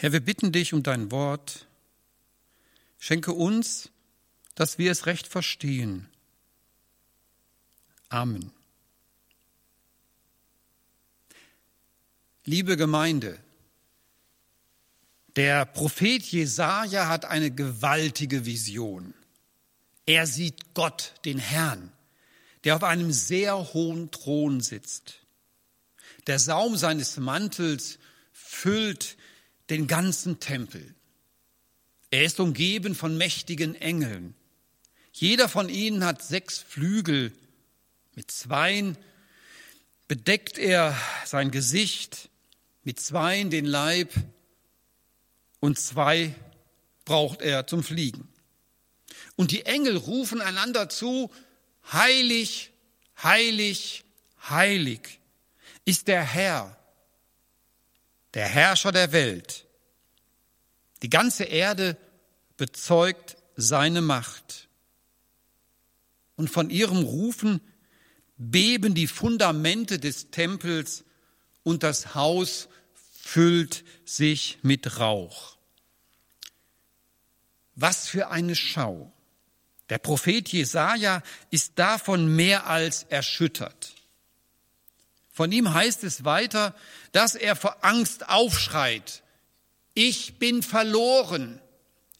Herr, wir bitten dich um dein Wort. Schenke uns, dass wir es recht verstehen. Amen. Liebe Gemeinde, der Prophet Jesaja hat eine gewaltige Vision. Er sieht Gott, den Herrn, der auf einem sehr hohen Thron sitzt. Der Saum seines Mantels füllt den ganzen Tempel. Er ist umgeben von mächtigen Engeln. Jeder von ihnen hat sechs Flügel. Mit zweien bedeckt er sein Gesicht, mit zweien den Leib und zwei braucht er zum Fliegen. Und die Engel rufen einander zu, heilig, heilig, heilig ist der Herr, der Herrscher der Welt. Die ganze Erde bezeugt seine Macht. Und von ihrem Rufen beben die Fundamente des Tempels und das Haus füllt sich mit Rauch. Was für eine Schau. Der Prophet Jesaja ist davon mehr als erschüttert. Von ihm heißt es weiter, dass er vor Angst aufschreit. Ich bin verloren.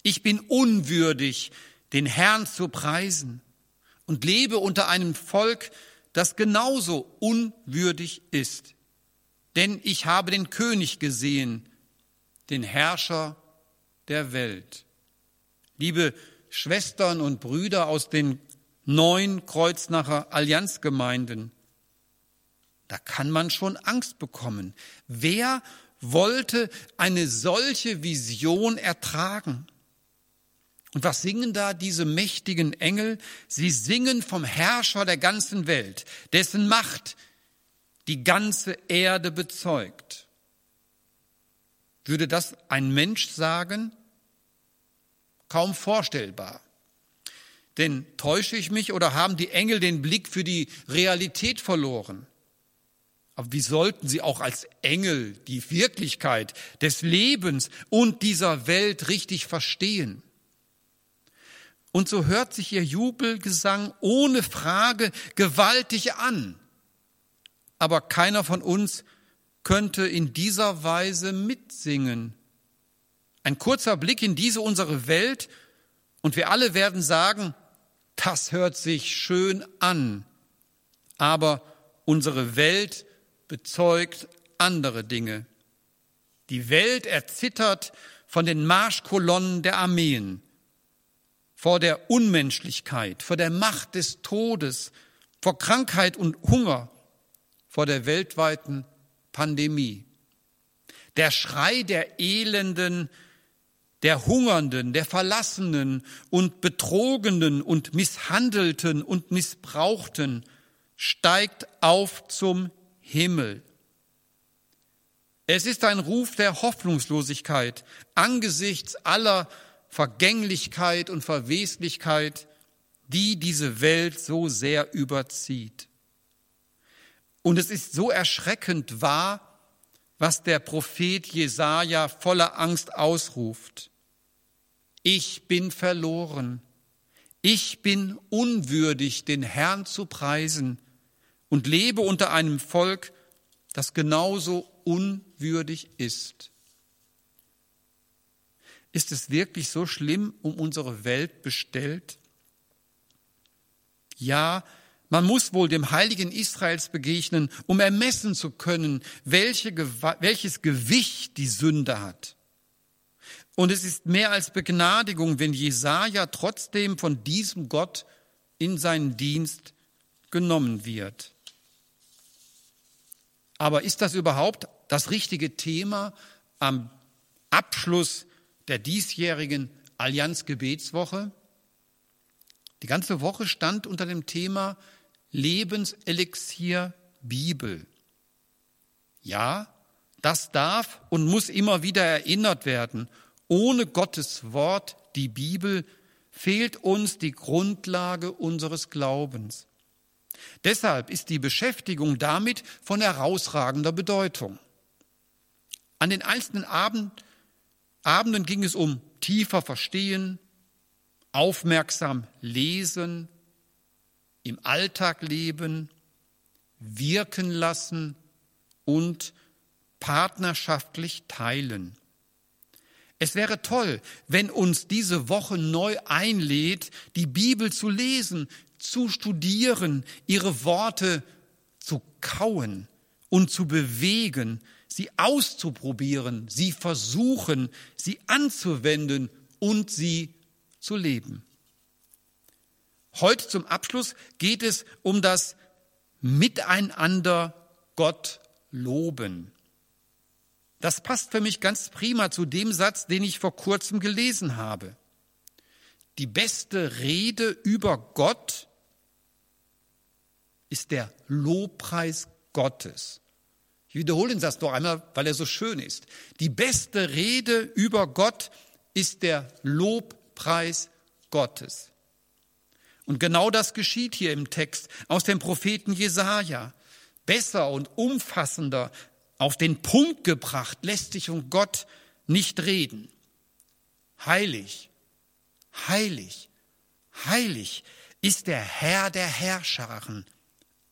Ich bin unwürdig, den Herrn zu preisen und lebe unter einem Volk, das genauso unwürdig ist. Denn ich habe den König gesehen, den Herrscher der Welt. Liebe Schwestern und Brüder aus den neun Kreuznacher Allianzgemeinden, da kann man schon Angst bekommen. Wer wollte eine solche Vision ertragen? Und was singen da diese mächtigen Engel? Sie singen vom Herrscher der ganzen Welt, dessen Macht die ganze Erde bezeugt. Würde das ein Mensch sagen? Kaum vorstellbar. Denn täusche ich mich oder haben die Engel den Blick für die Realität verloren? Aber wie sollten sie auch als Engel die Wirklichkeit des Lebens und dieser Welt richtig verstehen? Und so hört sich ihr Jubelgesang ohne Frage gewaltig an. Aber keiner von uns könnte in dieser Weise mitsingen. Ein kurzer Blick in diese unsere Welt und wir alle werden sagen, das hört sich schön an. Aber unsere Welt bezeugt andere Dinge. Die Welt erzittert von den Marschkolonnen der Armeen, vor der Unmenschlichkeit, vor der Macht des Todes, vor Krankheit und Hunger, vor der weltweiten Pandemie. Der Schrei der Elenden, der Hungernden, der Verlassenen und Betrogenen und Misshandelten und Missbrauchten steigt auf zum Himmel. Es ist ein Ruf der Hoffnungslosigkeit angesichts aller Vergänglichkeit und Verweslichkeit, die diese Welt so sehr überzieht. Und es ist so erschreckend wahr, was der Prophet Jesaja voller Angst ausruft. Ich bin verloren. Ich bin unwürdig, den Herrn zu preisen und lebe unter einem Volk, das genauso unwürdig ist. Ist es wirklich so schlimm um unsere Welt bestellt? Ja, man muss wohl dem Heiligen Israels begegnen, um ermessen zu können, welche, welches Gewicht die Sünde hat. Und es ist mehr als Begnadigung, wenn Jesaja trotzdem von diesem Gott in seinen Dienst genommen wird. Aber ist das überhaupt das richtige Thema am Abschluss der diesjährigen Allianz-Gebetswoche? Die ganze Woche stand unter dem Thema Lebenselixier Bibel. Ja, das darf und muss immer wieder erinnert werden. Ohne Gottes Wort, die Bibel, fehlt uns die Grundlage unseres Glaubens. Deshalb ist die Beschäftigung damit von herausragender Bedeutung. An den einzelnen Abend Abenden ging es um tiefer Verstehen, aufmerksam lesen, im Alltag leben, wirken lassen und partnerschaftlich teilen. Es wäre toll, wenn uns diese Woche neu einlädt, die Bibel zu lesen, zu studieren, ihre Worte zu kauen und zu bewegen, sie auszuprobieren, sie versuchen, sie anzuwenden und sie zu leben. Heute zum Abschluss geht es um das Miteinander Gott loben. Das passt für mich ganz prima zu dem Satz, den ich vor kurzem gelesen habe. Die beste Rede über Gott ist der Lobpreis Gottes. Ich wiederhole den Satz noch einmal, weil er so schön ist. Die beste Rede über Gott ist der Lobpreis Gottes. Und genau das geschieht hier im Text aus dem Propheten Jesaja. Besser und umfassender auf den Punkt gebracht, lässt sich um Gott nicht reden. Heilig, heilig, heilig ist der Herr der Herrscharen.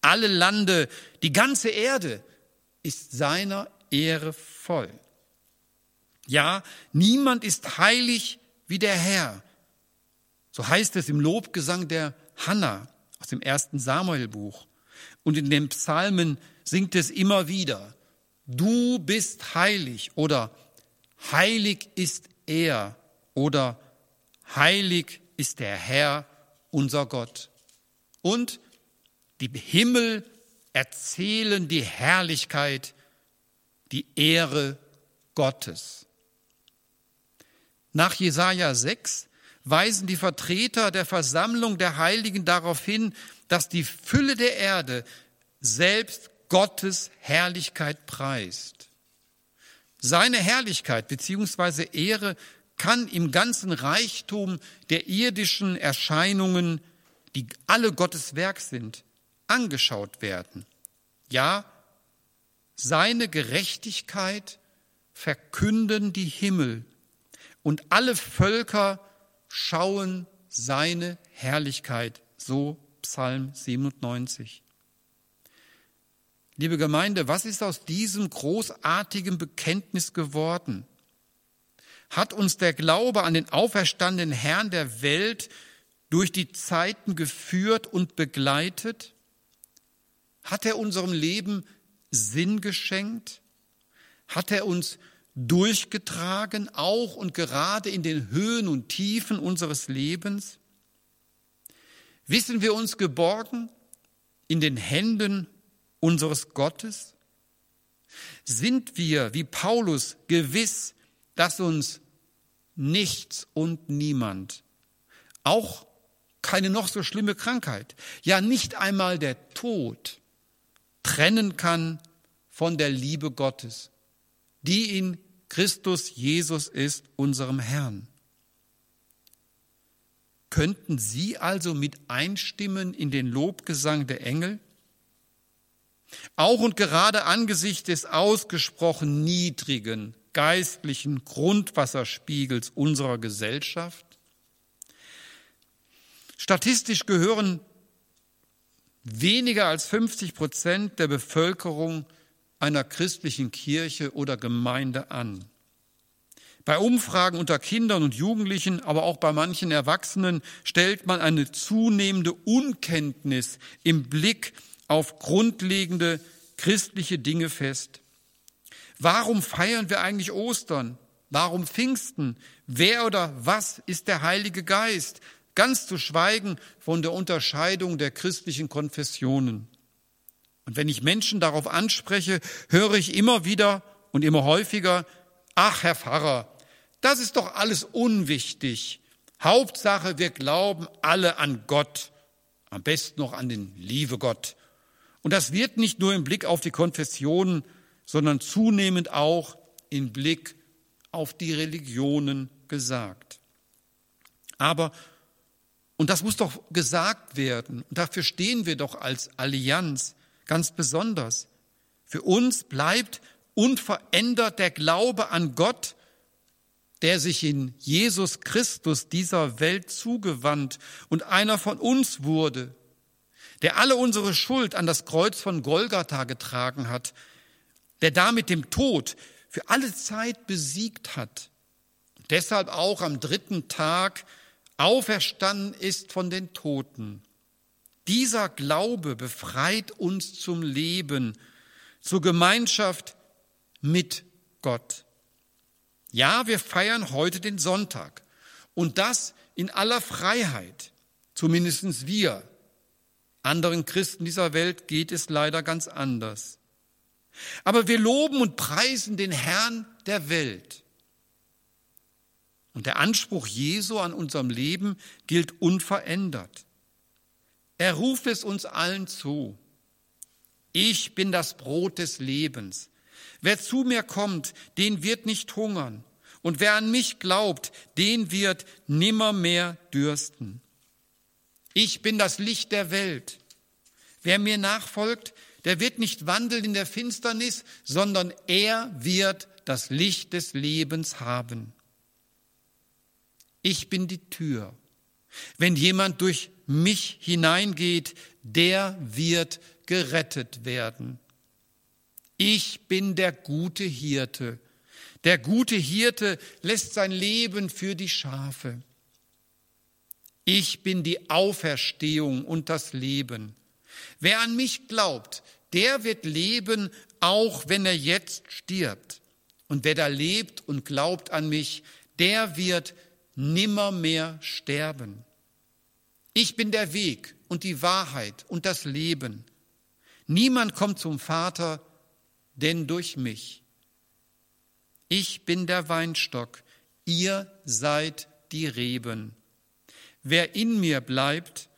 Alle Lande, die ganze Erde ist seiner Ehre voll. Ja, niemand ist heilig wie der Herr. So heißt es im Lobgesang der Hanna aus dem ersten Samuelbuch. Und in den Psalmen singt es immer wieder du bist heilig oder heilig ist er oder heilig ist der Herr, unser Gott. Und die Himmel erzählen die Herrlichkeit, die Ehre Gottes. Nach Jesaja 6 weisen die Vertreter der Versammlung der Heiligen darauf hin, dass die Fülle der Erde selbst Gottes Herrlichkeit preist. Seine Herrlichkeit bzw. Ehre kann im ganzen Reichtum der irdischen Erscheinungen, die alle Gottes Werk sind, angeschaut werden. Ja, seine Gerechtigkeit verkünden die Himmel und alle Völker schauen seine Herrlichkeit, so Psalm 97. Liebe Gemeinde, was ist aus diesem großartigen Bekenntnis geworden? Hat uns der Glaube an den auferstandenen Herrn der Welt durch die Zeiten geführt und begleitet? Hat er unserem Leben Sinn geschenkt? Hat er uns durchgetragen, auch und gerade in den Höhen und Tiefen unseres Lebens? Wissen wir uns geborgen in den Händen unseres Gottes? Sind wir, wie Paulus, gewiss, dass uns nichts und niemand, auch keine noch so schlimme Krankheit, ja nicht einmal der Tod, trennen kann von der Liebe Gottes, die in Christus Jesus ist, unserem Herrn. Könnten Sie also mit einstimmen in den Lobgesang der Engel? Auch und gerade angesichts des ausgesprochen niedrigen geistlichen Grundwasserspiegels unserer Gesellschaft? Statistisch gehören weniger als 50 Prozent der Bevölkerung einer christlichen Kirche oder Gemeinde an. Bei Umfragen unter Kindern und Jugendlichen, aber auch bei manchen Erwachsenen stellt man eine zunehmende Unkenntnis im Blick auf grundlegende christliche Dinge fest. Warum feiern wir eigentlich Ostern? Warum Pfingsten? Wer oder was ist der Heilige Geist? Ganz zu schweigen von der Unterscheidung der christlichen Konfessionen. Und wenn ich Menschen darauf anspreche, höre ich immer wieder und immer häufiger, ach Herr Pfarrer, das ist doch alles unwichtig. Hauptsache, wir glauben alle an Gott, am besten noch an den liebe Gott. Und das wird nicht nur im Blick auf die Konfessionen, sondern zunehmend auch im Blick auf die Religionen gesagt. Aber, und das muss doch gesagt werden, und dafür stehen wir doch als Allianz ganz besonders, für uns bleibt unverändert der Glaube an Gott, der sich in Jesus Christus dieser Welt zugewandt und einer von uns wurde, der alle unsere Schuld an das Kreuz von Golgatha getragen hat, der damit dem Tod für alle Zeit besiegt hat, deshalb auch am dritten Tag auferstanden ist von den Toten. Dieser Glaube befreit uns zum Leben, zur Gemeinschaft mit Gott. Ja, wir feiern heute den Sonntag und das in aller Freiheit, zumindest wir. Anderen Christen dieser Welt geht es leider ganz anders. Aber wir loben und preisen den Herrn der Welt. Und der Anspruch Jesu an unserem Leben gilt unverändert. Er ruft es uns allen zu. Ich bin das Brot des Lebens. Wer zu mir kommt, den wird nicht hungern. Und wer an mich glaubt, den wird nimmermehr dürsten. Ich bin das Licht der Welt. Wer mir nachfolgt, der wird nicht wandeln in der Finsternis, sondern er wird das Licht des Lebens haben. Ich bin die Tür. Wenn jemand durch mich hineingeht, der wird gerettet werden. Ich bin der gute Hirte. Der gute Hirte lässt sein Leben für die Schafe. Ich bin die Auferstehung und das Leben. Wer an mich glaubt, der wird leben, auch wenn er jetzt stirbt. Und wer da lebt und glaubt an mich, der wird nimmermehr sterben. Ich bin der Weg und die Wahrheit und das Leben. Niemand kommt zum Vater denn durch mich. Ich bin der Weinstock, ihr seid die Reben. Wer in mir bleibt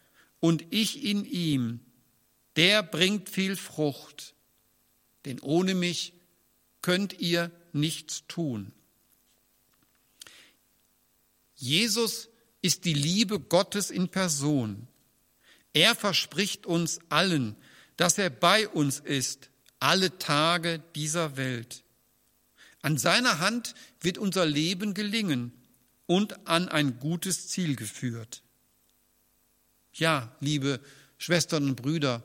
und ich in ihm, der bringt viel Frucht, denn ohne mich könnt ihr nichts tun. Jesus ist die Liebe Gottes in Person. Er verspricht uns allen, dass er bei uns ist, alle Tage dieser Welt. An seiner Hand wird unser Leben gelingen und an ein gutes Ziel geführt. Ja, liebe Schwestern und Brüder,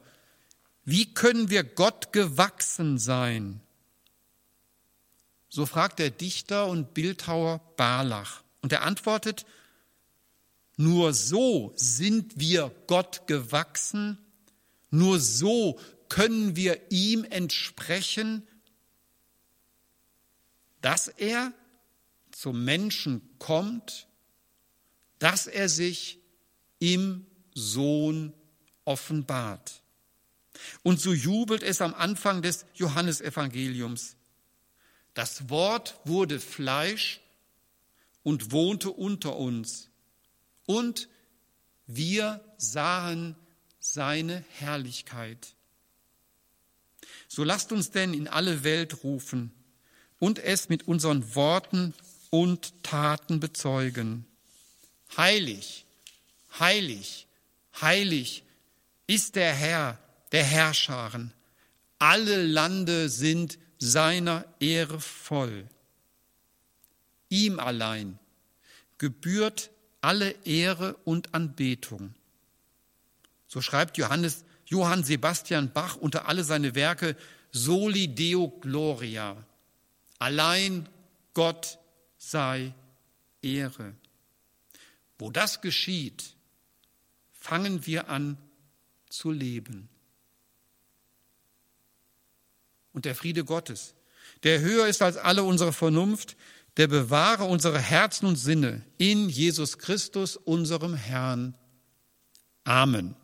wie können wir Gott gewachsen sein? So fragt der Dichter und Bildhauer Barlach. Und er antwortet, nur so sind wir Gott gewachsen, nur so können wir ihm entsprechen, dass er zum Menschen kommt, dass er sich im Sohn offenbart. Und so jubelt es am Anfang des Johannesevangeliums. Das Wort wurde Fleisch und wohnte unter uns und wir sahen seine Herrlichkeit. So lasst uns denn in alle Welt rufen und es mit unseren Worten und Taten bezeugen. Heilig, heilig, heilig ist der Herr der Herrscharen. Alle Lande sind seiner Ehre voll. Ihm allein gebührt alle Ehre und Anbetung. So schreibt Johannes, Johann Sebastian Bach unter alle seine Werke Soli Deo Gloria. Allein Gott sei Ehre. Wo das geschieht, fangen wir an zu leben. Und der Friede Gottes, der höher ist als alle unsere Vernunft, der bewahre unsere Herzen und Sinne in Jesus Christus, unserem Herrn. Amen.